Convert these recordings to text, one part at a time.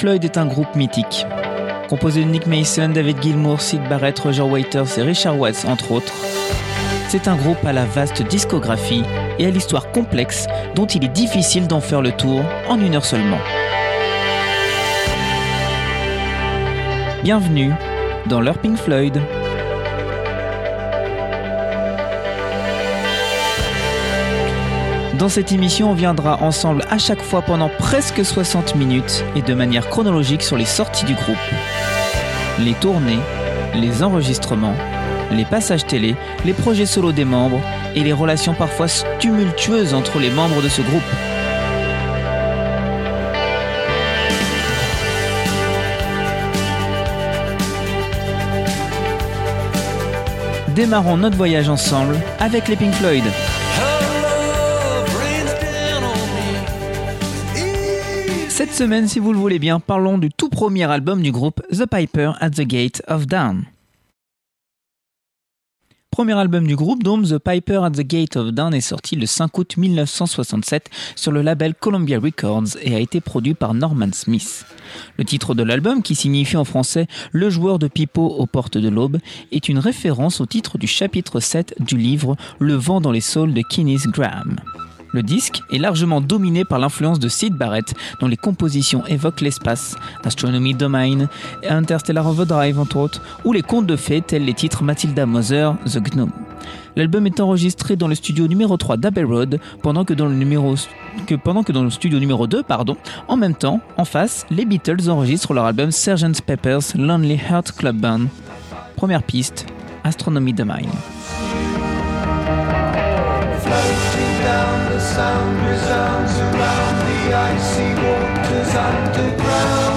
Floyd est un groupe mythique. Composé de Nick Mason, David Gilmour, Sid Barrett, Roger Waters et Richard Watts, entre autres, c'est un groupe à la vaste discographie et à l'histoire complexe dont il est difficile d'en faire le tour en une heure seulement. Bienvenue dans leur Pink Floyd. Dans cette émission, on viendra ensemble à chaque fois pendant presque 60 minutes et de manière chronologique sur les sorties du groupe, les tournées, les enregistrements, les passages télé, les projets solo des membres et les relations parfois tumultueuses entre les membres de ce groupe. Démarrons notre voyage ensemble avec les Pink Floyd. Cette semaine, si vous le voulez bien, parlons du tout premier album du groupe The Piper at the Gate of Dawn. Premier album du groupe, Dome The Piper at the Gate of Dawn est sorti le 5 août 1967 sur le label Columbia Records et a été produit par Norman Smith. Le titre de l'album, qui signifie en français Le joueur de pipeau aux portes de l'aube, est une référence au titre du chapitre 7 du livre Le vent dans les saules de Kenneth Graham. Le disque est largement dominé par l'influence de Sid Barrett, dont les compositions évoquent l'espace, Astronomy Domain, Interstellar Overdrive entre autres, ou les contes de fées tels les titres Matilda Mother, The Gnome. L'album est enregistré dans le studio numéro 3 d'Abbey Road, pendant que dans le studio numéro 2, pardon, en même temps, en face, les Beatles enregistrent leur album Sgt Pepper's Lonely Heart Club Band. Première piste, Astronomy Domain. Down, the sound resounds around the icy waters underground.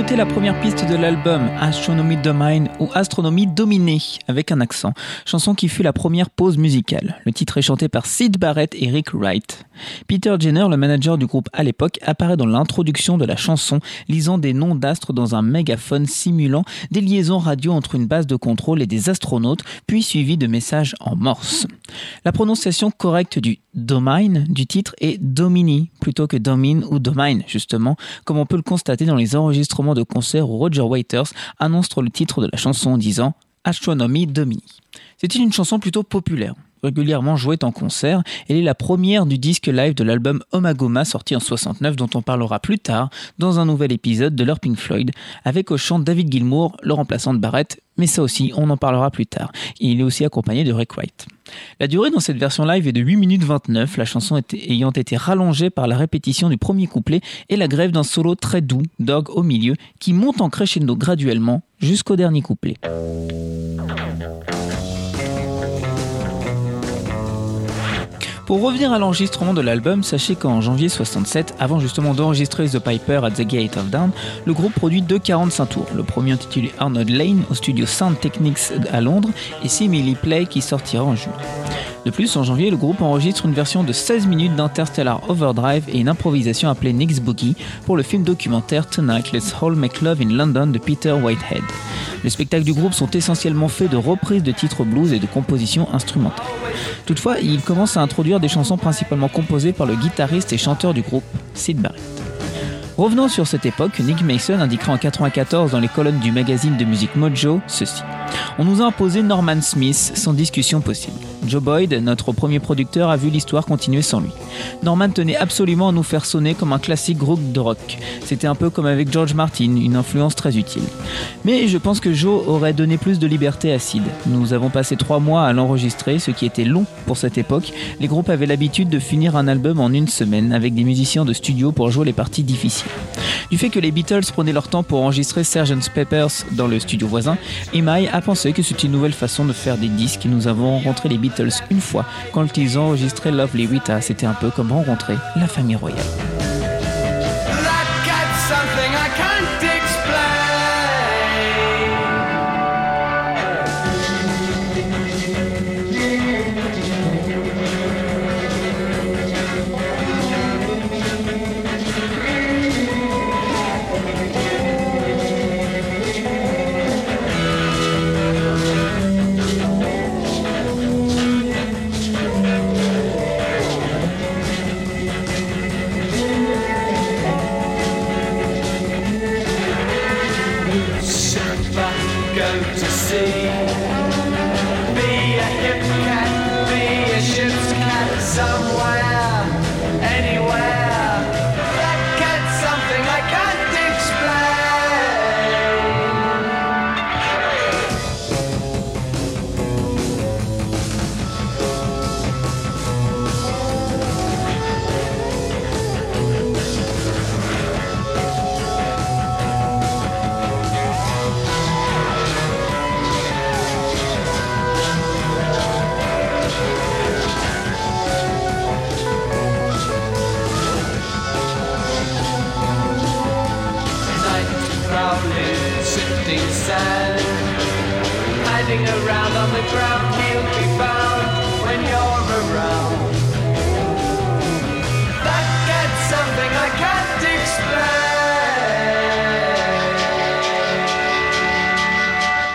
D'écouter la première piste de l'album Astronomy Domain ou Astronomie Dominée avec un accent, chanson qui fut la première pause musicale. Le titre est chanté par Sid Barrett et Rick Wright. Peter Jenner, le manager du groupe à l'époque, apparaît dans l'introduction de la chanson, lisant des noms d'astres dans un mégaphone simulant des liaisons radio entre une base de contrôle et des astronautes, puis suivi de messages en morse. La prononciation correcte du domain du titre est Domini plutôt que Domine ou Domain justement, comme on peut le constater dans les enregistrements de concerts où Roger Waiters annonce le titre de la chanson en disant Astronomy Domini. C'est une chanson plutôt populaire régulièrement jouée en concert. Elle est la première du disque live de l'album Omagoma sorti en 69 dont on parlera plus tard dans un nouvel épisode de leur Pink Floyd avec au chant David Gilmour, le remplaçant de Barrett, mais ça aussi on en parlera plus tard. il est aussi accompagné de Rick White. La durée dans cette version live est de 8 minutes 29, la chanson ayant été rallongée par la répétition du premier couplet et la grève d'un solo très doux, Dog au milieu, qui monte en crescendo graduellement jusqu'au dernier couplet. Pour revenir à l'enregistrement de l'album, sachez qu'en janvier 67, avant justement d'enregistrer The Piper at the Gate of Dawn, le groupe produit deux 45 tours. Le premier intitulé Arnold Lane au studio Sound Technics à Londres et Simili Play qui sortira en juin. De plus, en janvier, le groupe enregistre une version de 16 minutes d'Interstellar Overdrive et une improvisation appelée Nick's Boogie pour le film documentaire Tonight Let's All Make Love in London de Peter Whitehead. Les spectacles du groupe sont essentiellement faits de reprises de titres blues et de compositions instrumentales. Toutefois, il commence à introduire des chansons principalement composées par le guitariste et chanteur du groupe, Sid Barrett. Revenons sur cette époque, Nick Mason indiquera en 1994 dans les colonnes du magazine de musique Mojo ceci. On nous a imposé Norman Smith sans discussion possible. Joe Boyd, notre premier producteur, a vu l'histoire continuer sans lui. Norman tenait absolument à nous faire sonner comme un classique groupe de rock. C'était un peu comme avec George Martin, une influence très utile. Mais je pense que Joe aurait donné plus de liberté à Sid. Nous avons passé trois mois à l'enregistrer, ce qui était long pour cette époque. Les groupes avaient l'habitude de finir un album en une semaine avec des musiciens de studio pour jouer les parties difficiles. Du fait que les Beatles prenaient leur temps pour enregistrer Sgt. Peppers dans le studio voisin, Emai a pensé que c'était une nouvelle façon de faire des disques et nous avons rencontré les Beatles une fois quand ils ont enregistré Lovely Rita. C'était un peu comme rencontrer la famille royale.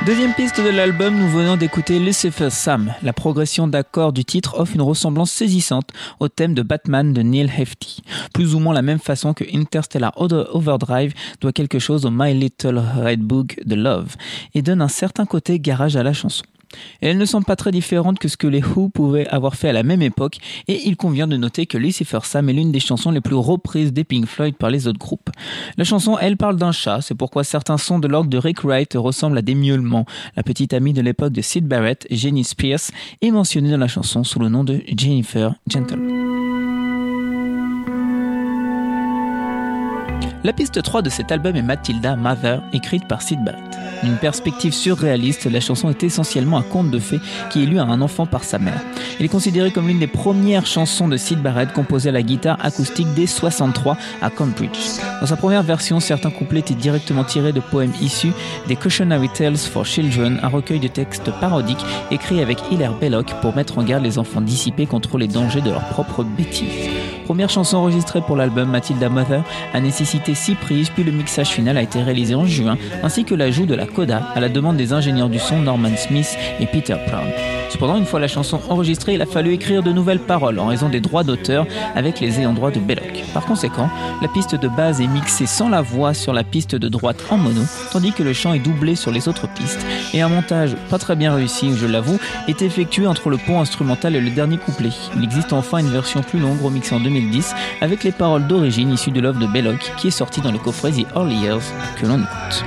Deuxième piste de l'album, nous venons d'écouter Lucifer Sam. La progression d'accords du titre offre une ressemblance saisissante au thème de Batman de Neil Hefti. Plus ou moins la même façon que Interstellar Overdrive doit quelque chose au My Little Red Book de Love et donne un certain côté garage à la chanson. Elle ne semble pas très différente que ce que les Who pouvaient avoir fait à la même époque, et il convient de noter que Lucifer Sam est l'une des chansons les plus reprises des Pink Floyd par les autres groupes. La chanson, elle, parle d'un chat, c'est pourquoi certains sons de l'ordre de Rick Wright ressemblent à des miaulements. La petite amie de l'époque de Sid Barrett, Jenny Spears, est mentionnée dans la chanson sous le nom de Jennifer Gentle. La piste 3 de cet album est Matilda Mother, écrite par Sid Barrett. Une perspective surréaliste, la chanson est essentiellement un conte de fées qui est lu à un enfant par sa mère. Elle est considérée comme l'une des premières chansons de Sid Barrett composée à la guitare acoustique dès 63 à Cambridge. Dans sa première version, certains couplets étaient directement tirés de poèmes issus des Cautionary Tales for Children, un recueil de textes parodiques écrit avec Hilaire Belloc pour mettre en garde les enfants dissipés contre les dangers de leur propre bêtise. Première chanson enregistrée pour l'album Matilda Mother a nécessité 6 prises, puis le mixage final a été réalisé en juin, ainsi que l'ajout de la coda à la demande des ingénieurs du son Norman Smith et Peter Brown. Cependant, une fois la chanson enregistrée, il a fallu écrire de nouvelles paroles en raison des droits d'auteur avec les ayants droit de Belloc. Par conséquent, la piste de base est mixée sans la voix sur la piste de droite en mono, tandis que le chant est doublé sur les autres pistes, et un montage pas très bien réussi, je l'avoue, est effectué entre le pont instrumental et le dernier couplet. Il existe enfin une version plus longue remixée en 2010 avec les paroles d'origine issues de l'œuvre de Belloc qui est sortie dans le coffret The Early Years que l'on écoute.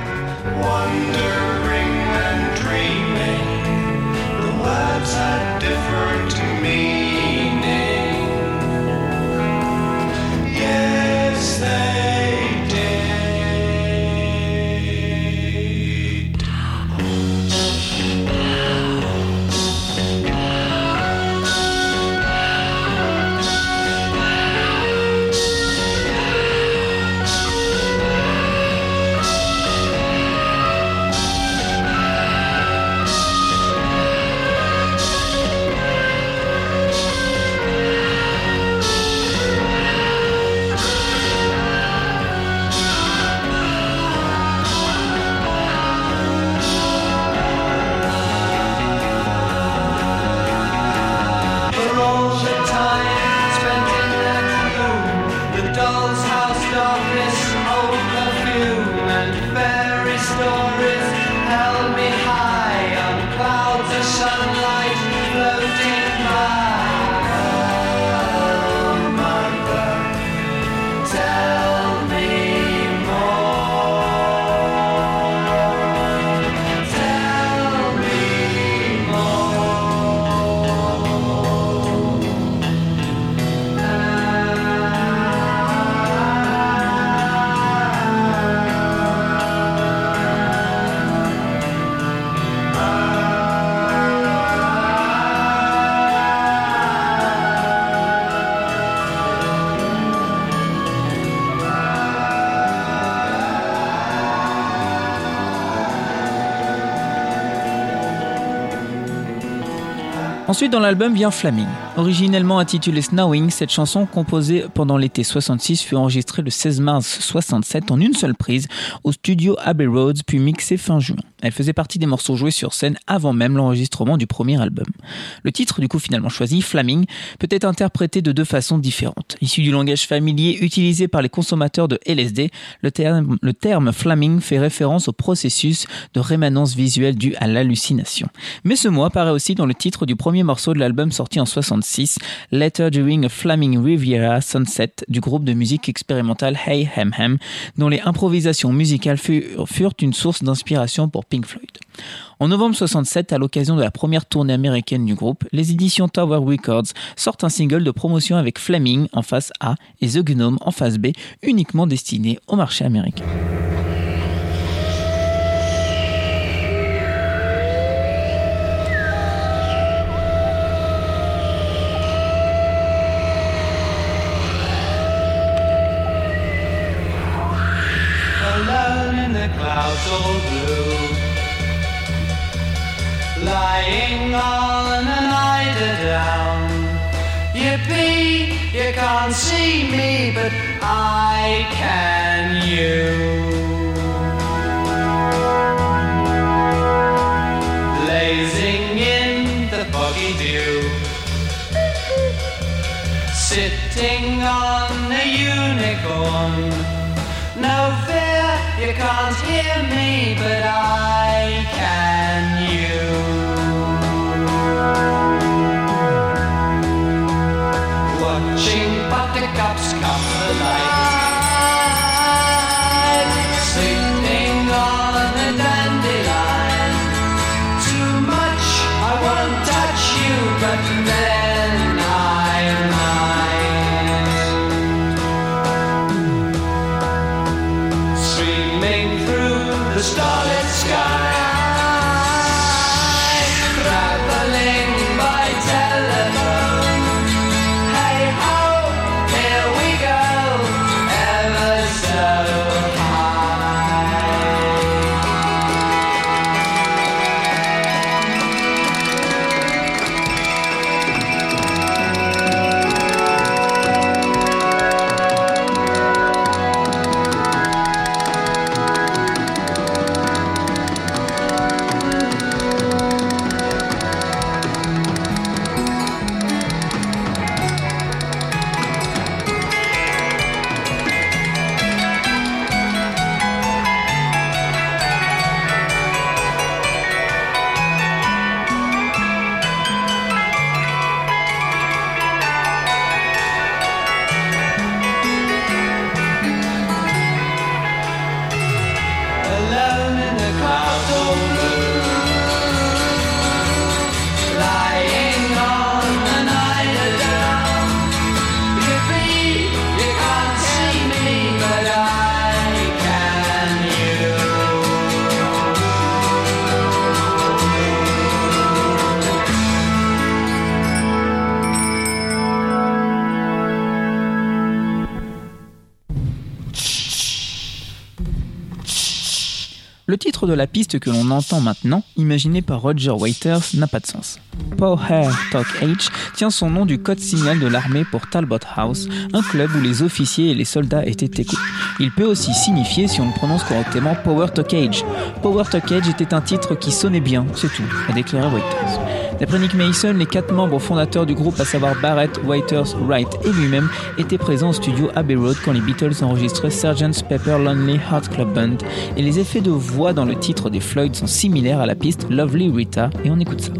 Ensuite, dans l'album vient Flaming. Originellement intitulée Snowing, cette chanson, composée pendant l'été 66, fut enregistrée le 16 mars 67 en une seule prise au studio Abbey Roads, puis mixée fin juin. Elle faisait partie des morceaux joués sur scène avant même l'enregistrement du premier album. Le titre, du coup finalement choisi, Flaming, peut être interprété de deux façons différentes. Issu du langage familier utilisé par les consommateurs de LSD, le terme, Flaming fait référence au processus de rémanence visuelle dû à l'hallucination. Mais ce mot apparaît aussi dans le titre du premier morceau de l'album sorti en 66, Letter During a Flaming Riviera Sunset du groupe de musique expérimentale Hey Hem Hem, dont les improvisations musicales furent une source d'inspiration pour Pink Floyd. En novembre 67, à l'occasion de la première tournée américaine du groupe, les éditions Tower Records sortent un single de promotion avec Flaming en face A et The Gnome en face B, uniquement destiné au marché américain. Lying on an eider down. Yippee, you can't see me, but I can you. Blazing in the foggy dew. Sitting on a unicorn. No fear, you can't hear me, but I can. Watching buttercups come de la piste que l'on entend maintenant, imaginé par Roger Waiters, n'a pas de sens. Power Talk H tient son nom du code signal de l'armée pour Talbot House, un club où les officiers et les soldats étaient écoutés. Il peut aussi signifier, si on le prononce correctement, Power Talk Age. Power Talk Age était un titre qui sonnait bien, c'est tout, a déclaré Waiters. D'après Nick Mason, les quatre membres fondateurs du groupe, à savoir Barrett, Waiters, Wright et lui-même, étaient présents au studio Abbey Road quand les Beatles enregistraient Sgt. Pepper Lonely Heart Club Band, et les effets de voix dans le titre des Floyd sont similaires à la piste Lovely Rita, et on écoute ça.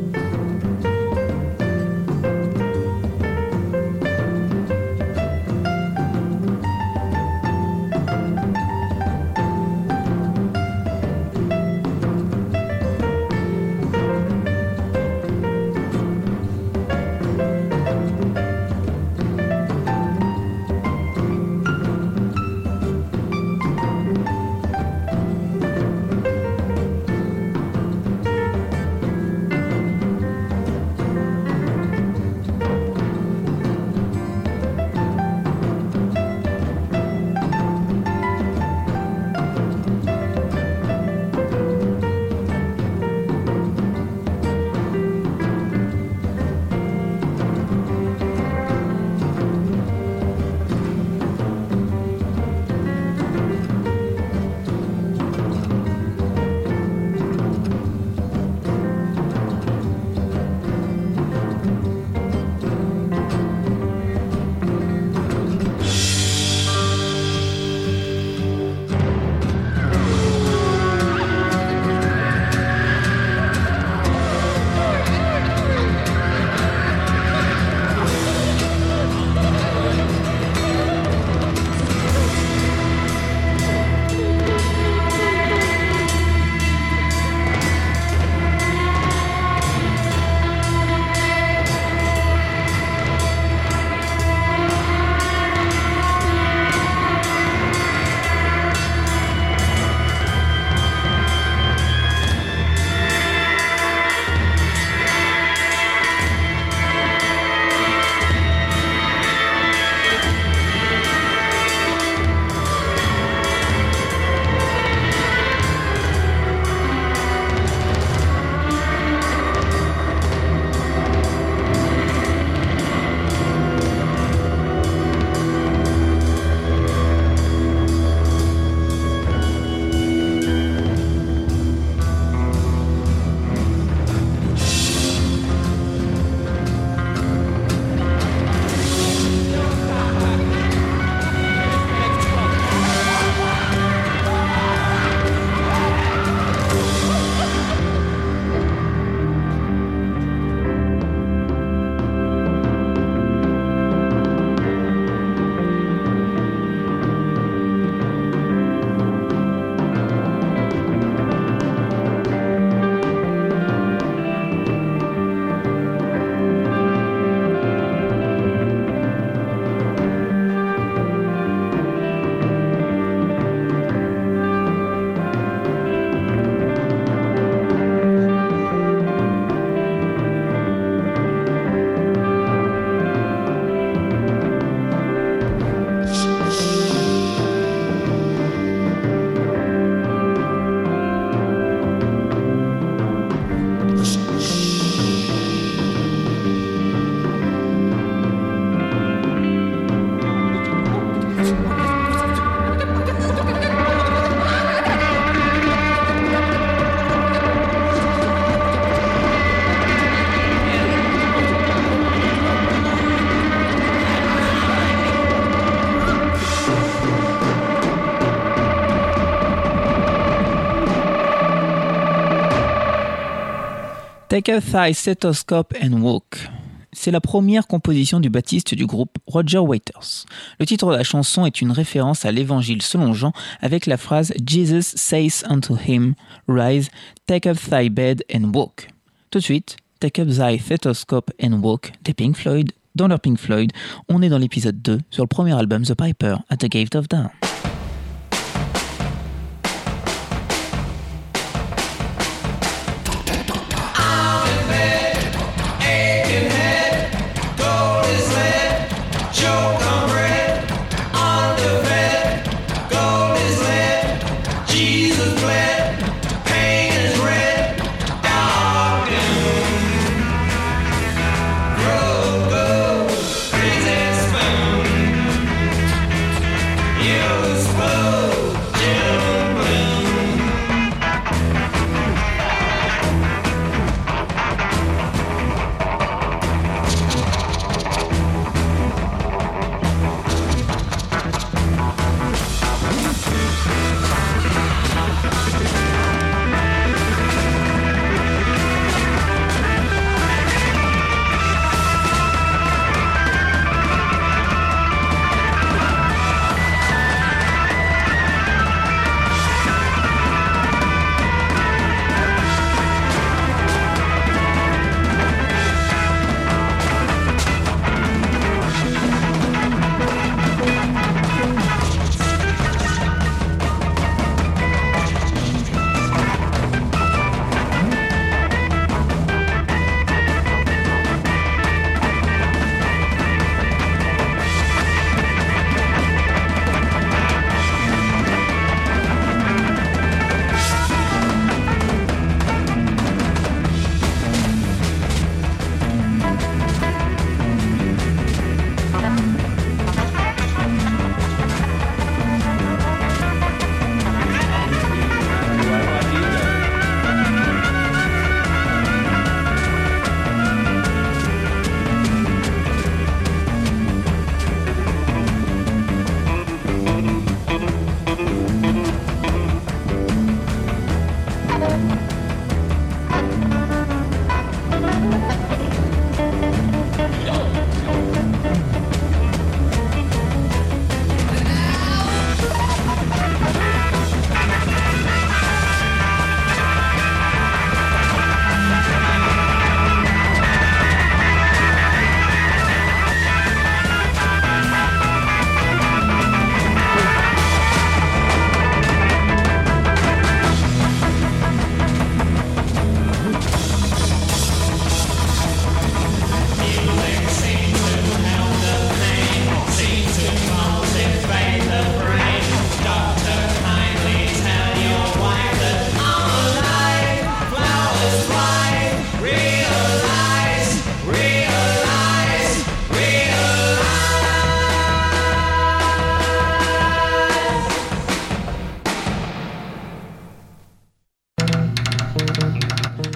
Take a Thigh Stethoscope and Walk. C'est la première composition du baptiste du groupe Roger Waiters. Le titre de la chanson est une référence à l'évangile selon Jean avec la phrase Jesus says unto him, Rise, take up thy bed and walk. Tout de suite, Take up thy stethoscope and walk des Pink Floyd. Dans leur Pink Floyd, on est dans l'épisode 2 sur le premier album The Piper at the Gate of Dawn.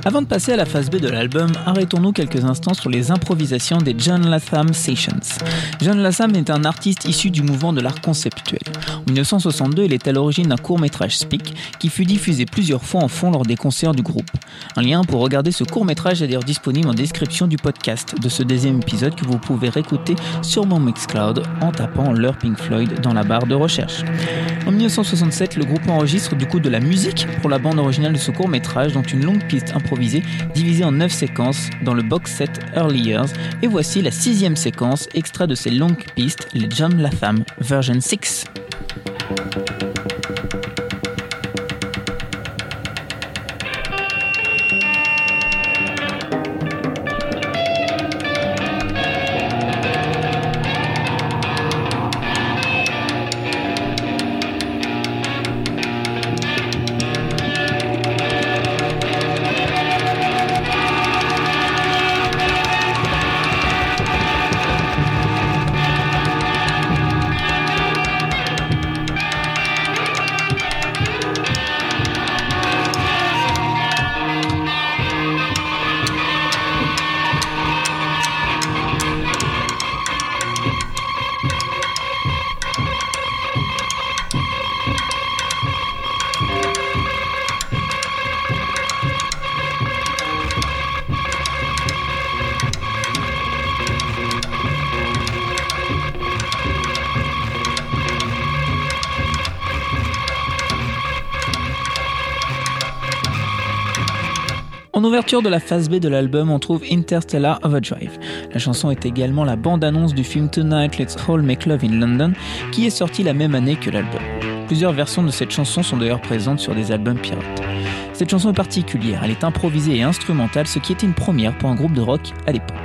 Avant de passer à la phase B de l'album, arrêtons-nous quelques instants sur les improvisations des John Latham Sessions. John Latham est un artiste issu du mouvement de l'art conceptuel. En 1962, il est à l'origine d'un court-métrage Speak qui fut diffusé plusieurs fois en fond lors des concerts du groupe. Un lien pour regarder ce court-métrage est d'ailleurs disponible en description du podcast de ce deuxième épisode que vous pouvez réécouter sur mon Mixcloud en tapant leur Pink Floyd dans la barre de recherche. En 1967, le groupe enregistre du coup de la musique pour la bande originale de ce court-métrage dont une longue piste improvisée divisée en 9 séquences dans le box set Early Years. Et voici la sixième séquence, extrait de ces longues pistes, les John Latham version 6. Ouverture de la phase B de l'album, on trouve Interstellar Overdrive. La chanson est également la bande-annonce du film Tonight Let's All Make Love in London, qui est sorti la même année que l'album. Plusieurs versions de cette chanson sont d'ailleurs présentes sur des albums pirates. Cette chanson est particulière, elle est improvisée et instrumentale, ce qui était une première pour un groupe de rock à l'époque.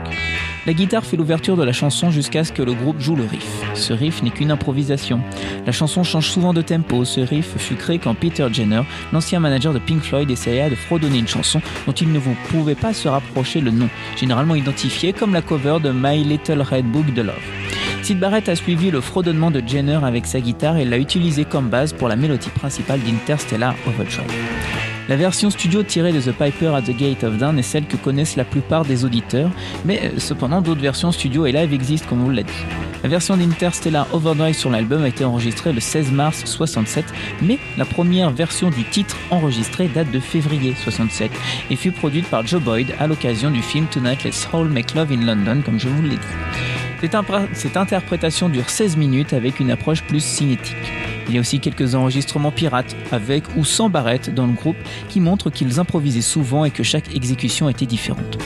La guitare fait l'ouverture de la chanson jusqu'à ce que le groupe joue le riff. Ce riff n'est qu'une improvisation. La chanson change souvent de tempo. Ce riff fut créé quand Peter Jenner, l'ancien manager de Pink Floyd, essaya de fredonner une chanson dont il ne pouvait pas se rapprocher le nom, généralement identifié comme la cover de My Little Red Book de Love. Sid Barrett a suivi le fredonnement de Jenner avec sa guitare et l'a utilisé comme base pour la mélodie principale d'Interstellar Overdrive. La version studio tirée de The Piper at the Gate of Dawn est celle que connaissent la plupart des auditeurs, mais euh, cependant d'autres versions studio et live existent comme on l'a dit. La version d'Interstellar Overdrive sur l'album a été enregistrée le 16 mars 67, mais la première version du titre enregistrée date de février 67 et fut produite par Joe Boyd à l'occasion du film Tonight Let's All Make Love in London, comme je vous l'ai dit. Cette, interprétation dure 16 minutes avec une approche plus cinétique. Il y a aussi quelques enregistrements pirates, avec ou sans Barrett dans le groupe, qui montrent qu'ils improvisaient souvent et que chaque exécution était différente.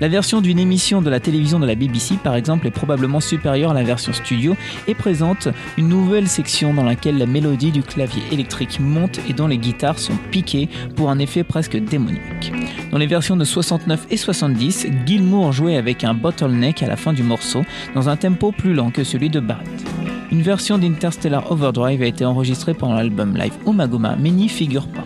La version d'une émission de la télévision de la BBC, par exemple, est probablement supérieure à la version studio et présente une nouvelle section dans laquelle la mélodie du clavier électrique monte et dont les guitares sont piquées pour un effet presque démoniaque. Dans les versions de 69 et 70, Gilmour jouait avec un bottleneck à la fin du morceau, dans un tempo plus lent que celui de Barrett. Une version d'Interstellar Overdrive a été enregistrée pendant l'album live Umaguma, mais n'y figure pas.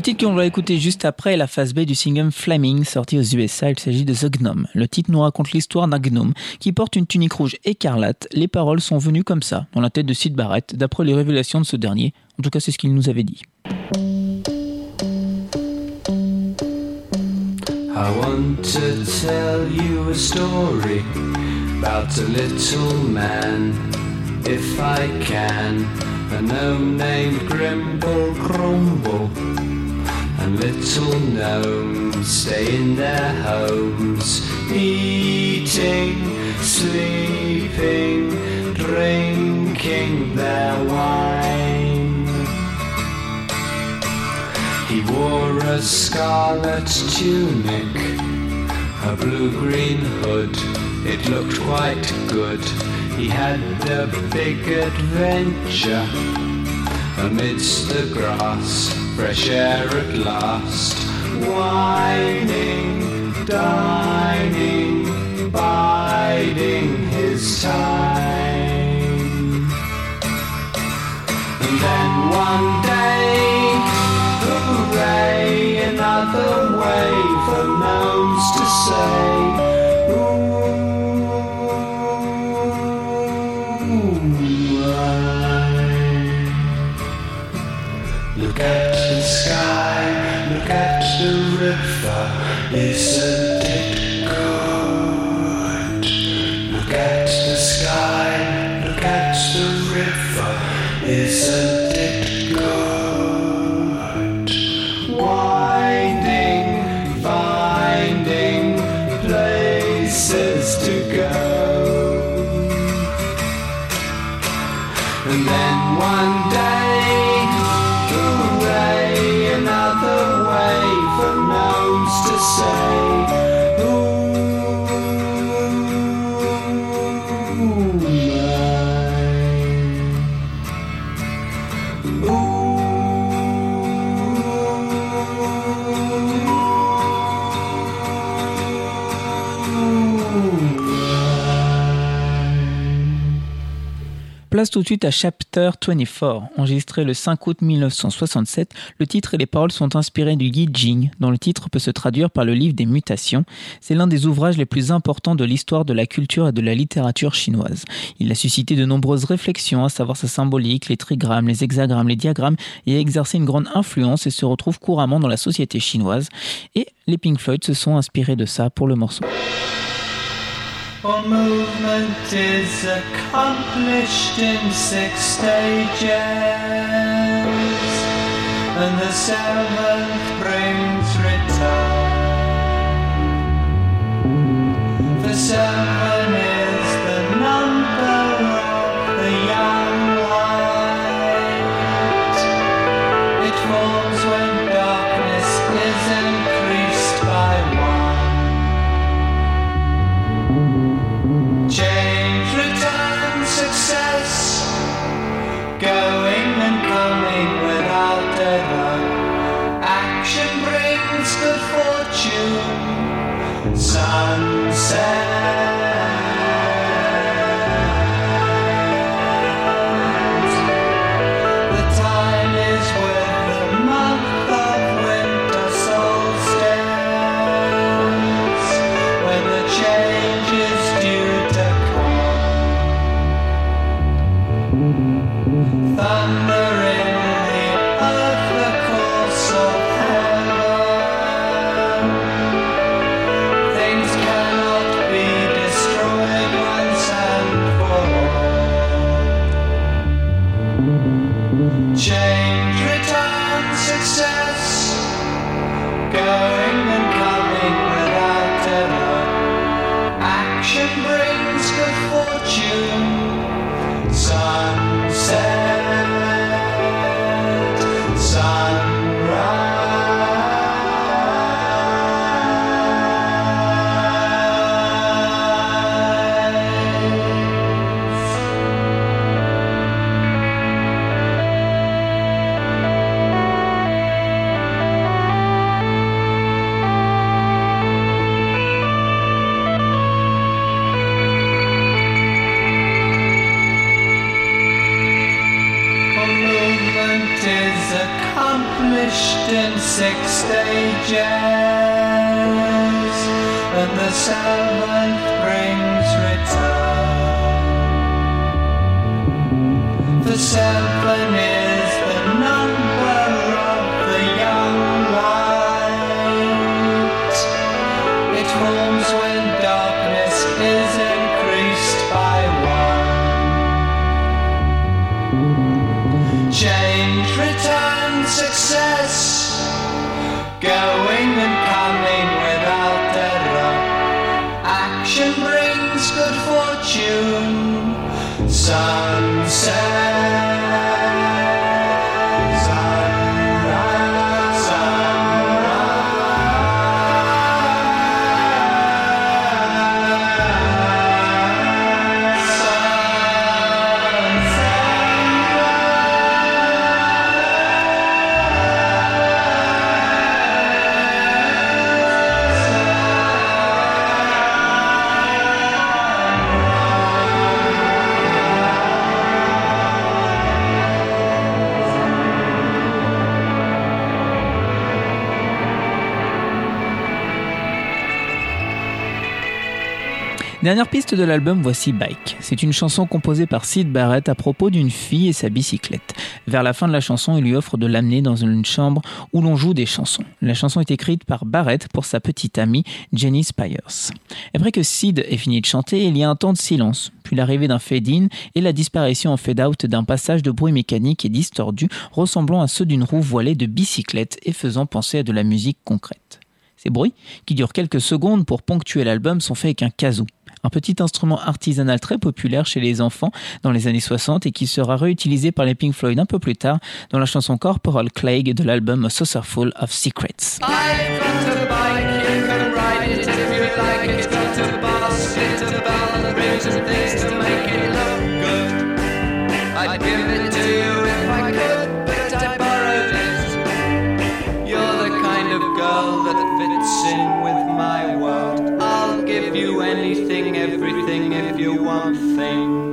Le titre qu'on va écouter juste après est la phase B du single Flaming sorti aux USA. Il s'agit de The Gnome. Le titre nous raconte l'histoire d'un gnome qui porte une tunique rouge écarlate. Les paroles sont venues comme ça, dans la tête de Sid Barrett, d'après les révélations de ce dernier. En tout cas, c'est ce qu'il nous avait dit. I want to tell you a story about a little man, if I can. A gnome named Grimble little gnomes stay in their homes, eating, sleeping, drinking their wine. He wore a scarlet tunic, a blue-green hood. It looked quite good. He had a big adventure amidst the grass, fresh air at last. Whining, dining, biding his time. And then one day, isn't Place tout de suite à Chapter 24, enregistré le 5 août 1967. Le titre et les paroles sont inspirés du Yi Jing, dont le titre peut se traduire par le livre des mutations. C'est l'un des ouvrages les plus importants de l'histoire de la culture et de la littérature chinoise. Il a suscité de nombreuses réflexions, à savoir sa symbolique, les trigrammes, les hexagrammes, les diagrammes, et a exercé une grande influence et se retrouve couramment dans la société chinoise. Et les Pink Floyd se sont inspirés de ça pour le morceau. All movement is accomplished in six stages, and the seventh brings return. The seven Sunset. Change, return, success. Piste de l'album, voici Bike. C'est une chanson composée par Sid Barrett à propos d'une fille et sa bicyclette. Vers la fin de la chanson, il lui offre de l'amener dans une chambre où l'on joue des chansons. La chanson est écrite par Barrett pour sa petite amie Jenny Spires. Après que Sid ait fini de chanter, il y a un temps de silence, puis l'arrivée d'un fade-in et la disparition en fade-out d'un passage de bruit mécanique et distordu ressemblant à ceux d'une roue voilée de bicyclette et faisant penser à de la musique concrète. Ces bruits, qui durent quelques secondes pour ponctuer l'album, sont faits avec un kazoo, un petit instrument artisanal très populaire chez les enfants dans les années 60 et qui sera réutilisé par les Pink Floyd un peu plus tard dans la chanson Corporal Plague de l'album Saucerful of Secrets. Everything if you want thing.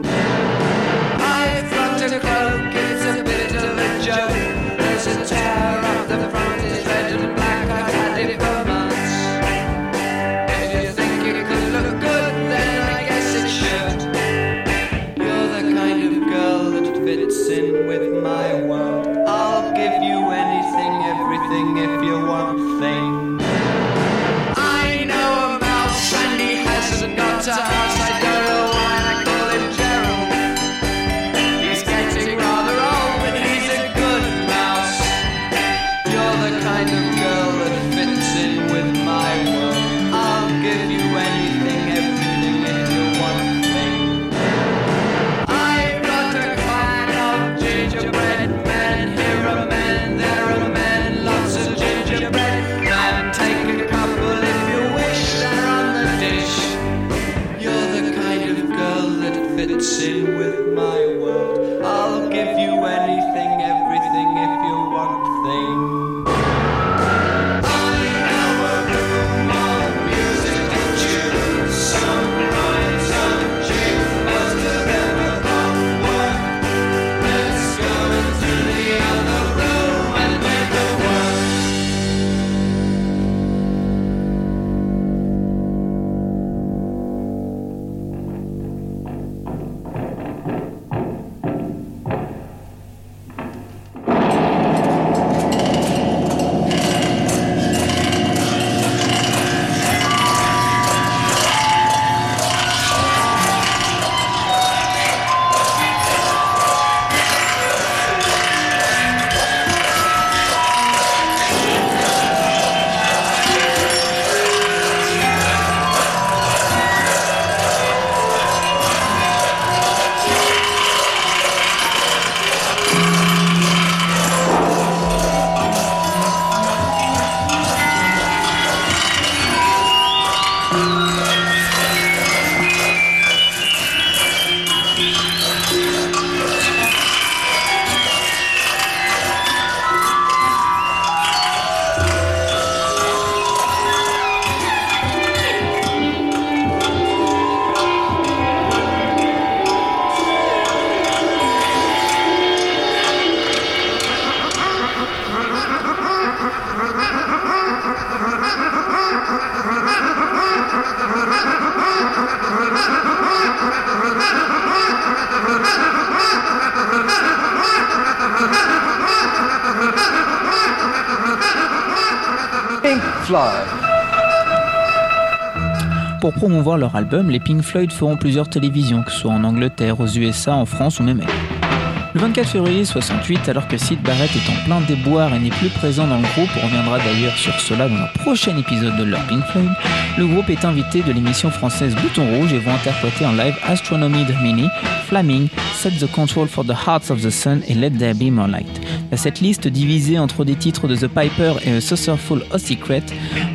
Promouvoir leur album, les Pink Floyd feront plusieurs télévisions, que ce soit en Angleterre, aux USA, en France ou même ailleurs. Le 24 février 68, alors que Sid Barrett est en plein déboire et n'est plus présent dans le groupe, on reviendra d'ailleurs sur cela dans un prochain épisode de leur Pink Floyd, le groupe est invité de l'émission française Bouton Rouge et vont interpréter en live Astronomy the Mini, Flaming, Set the Control for the Hearts of the Sun et Let There Be More Light. Cette liste divisée entre des titres de The Piper et A Saucerful of Secret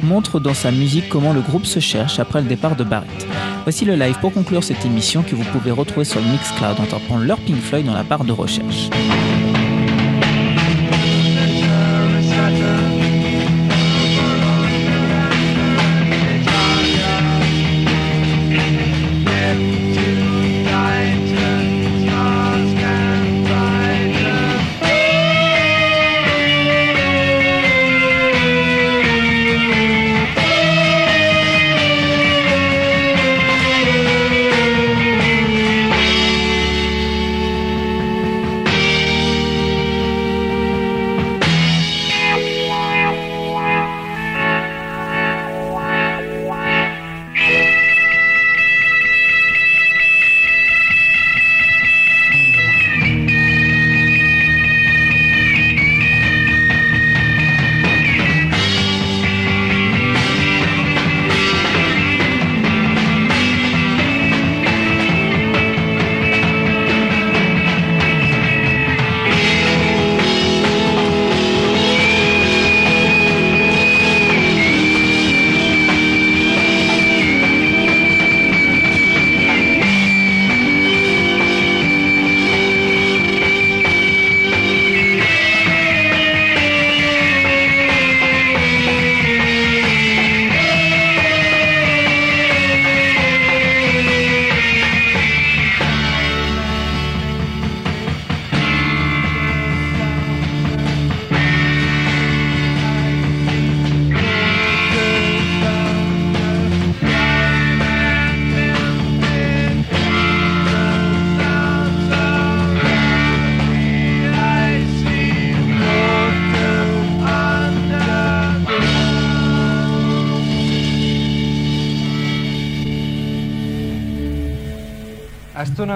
montre dans sa musique comment le groupe se cherche après le départ de Barrett. Voici le live pour conclure cette émission que vous pouvez retrouver sur le Mixcloud en tapant leur Pink Floyd dans la barre de recherche.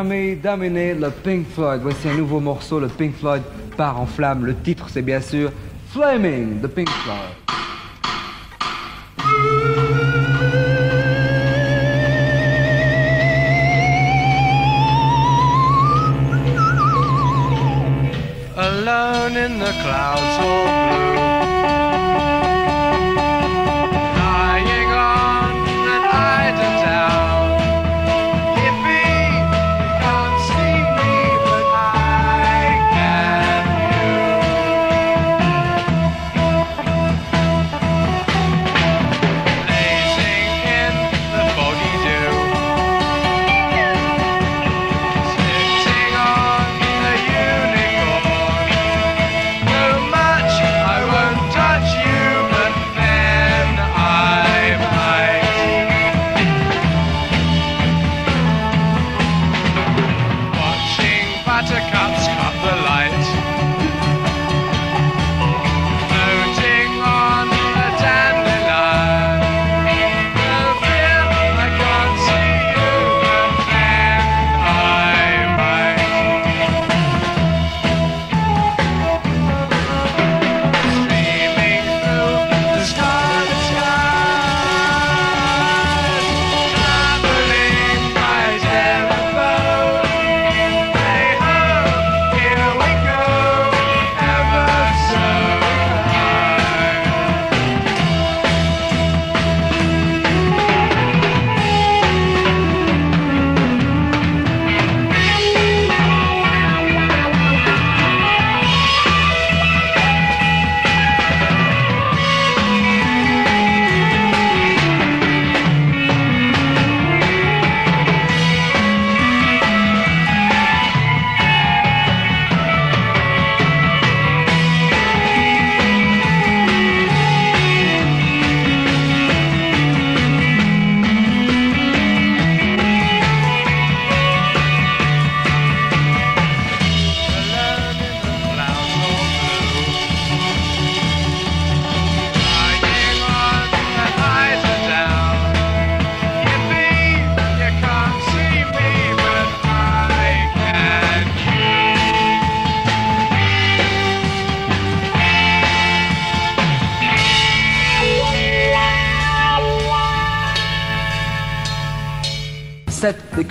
Dominé le Pink Floyd. Voici un nouveau morceau, le Pink Floyd part en flamme. Le titre, c'est bien sûr Flaming de Pink Floyd. alone in the clouds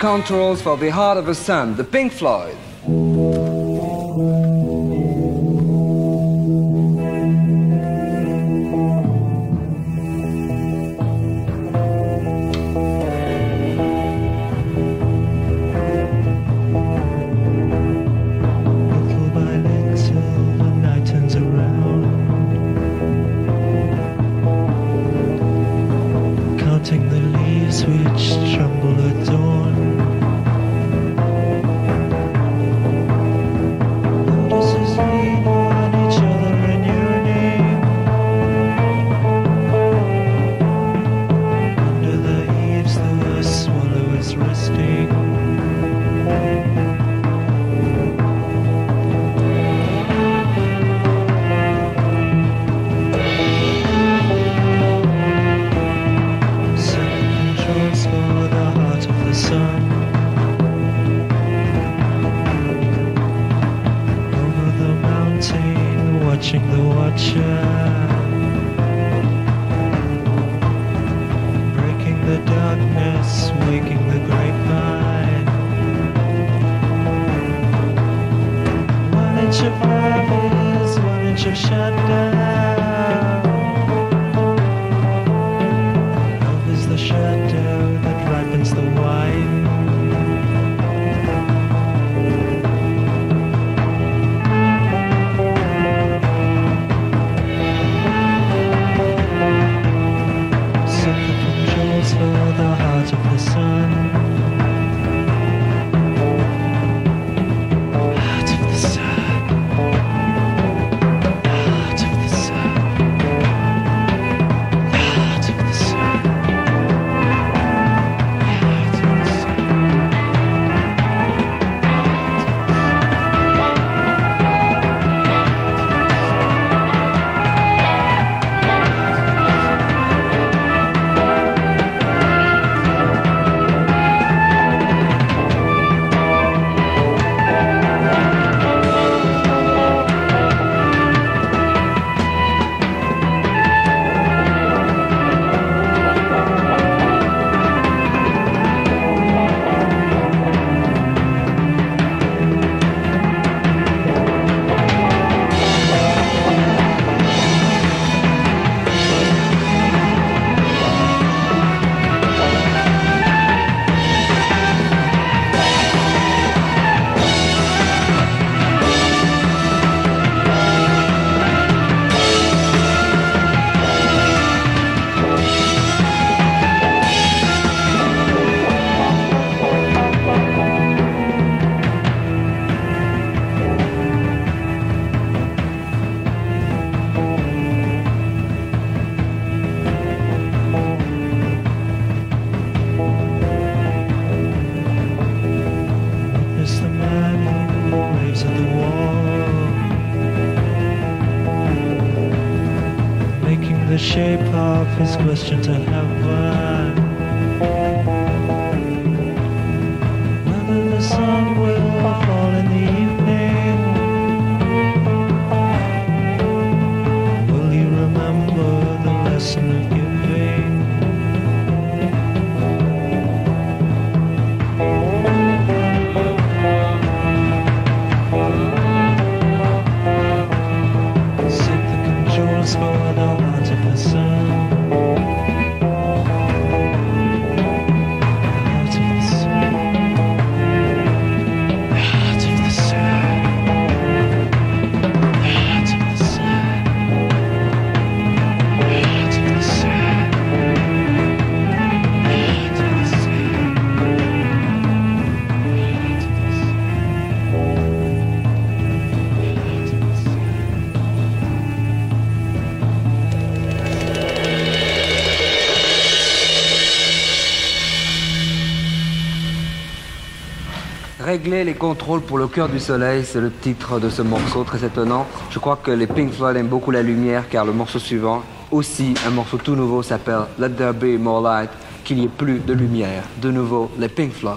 contours for the heart of a sun, the Pink Floyd. watching the watcher. Régler les contrôles pour le cœur du soleil, c'est le titre de ce morceau très étonnant. Je crois que les Pink Floyd aiment beaucoup la lumière car le morceau suivant, aussi un morceau tout nouveau, s'appelle Let There Be More Light, qu'il n'y ait plus de lumière. De nouveau, les Pink Floyd.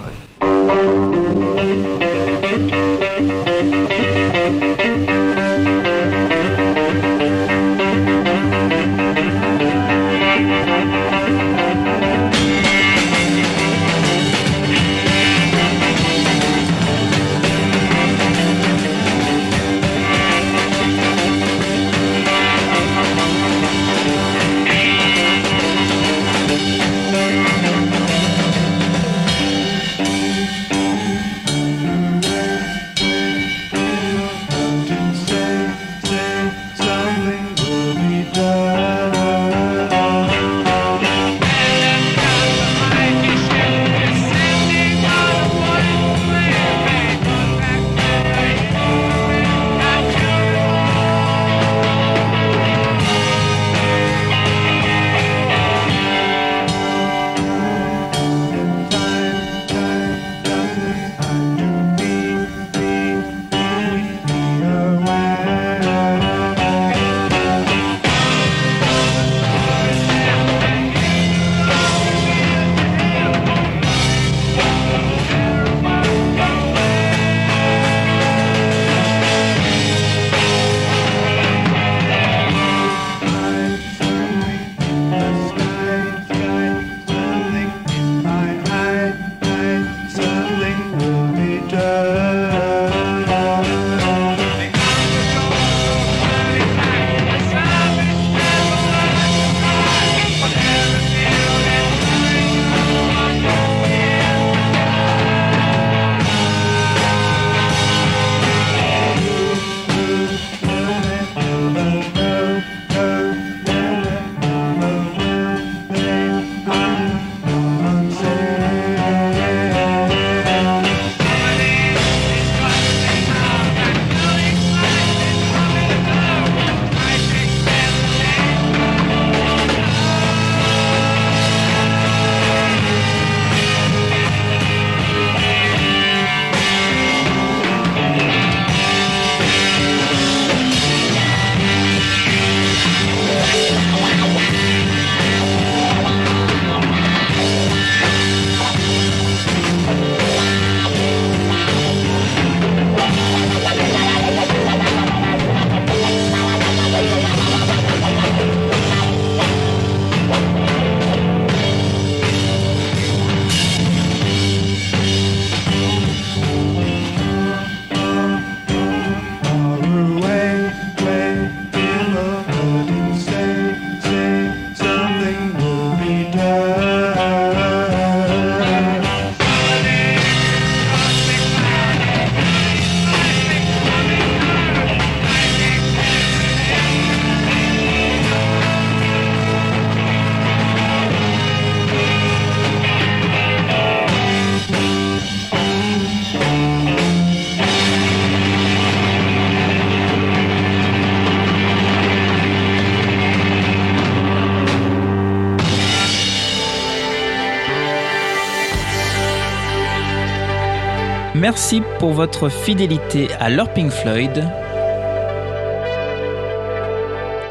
Merci pour votre fidélité à leur Pink Floyd.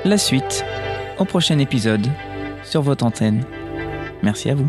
La suite au prochain épisode sur votre antenne. Merci à vous.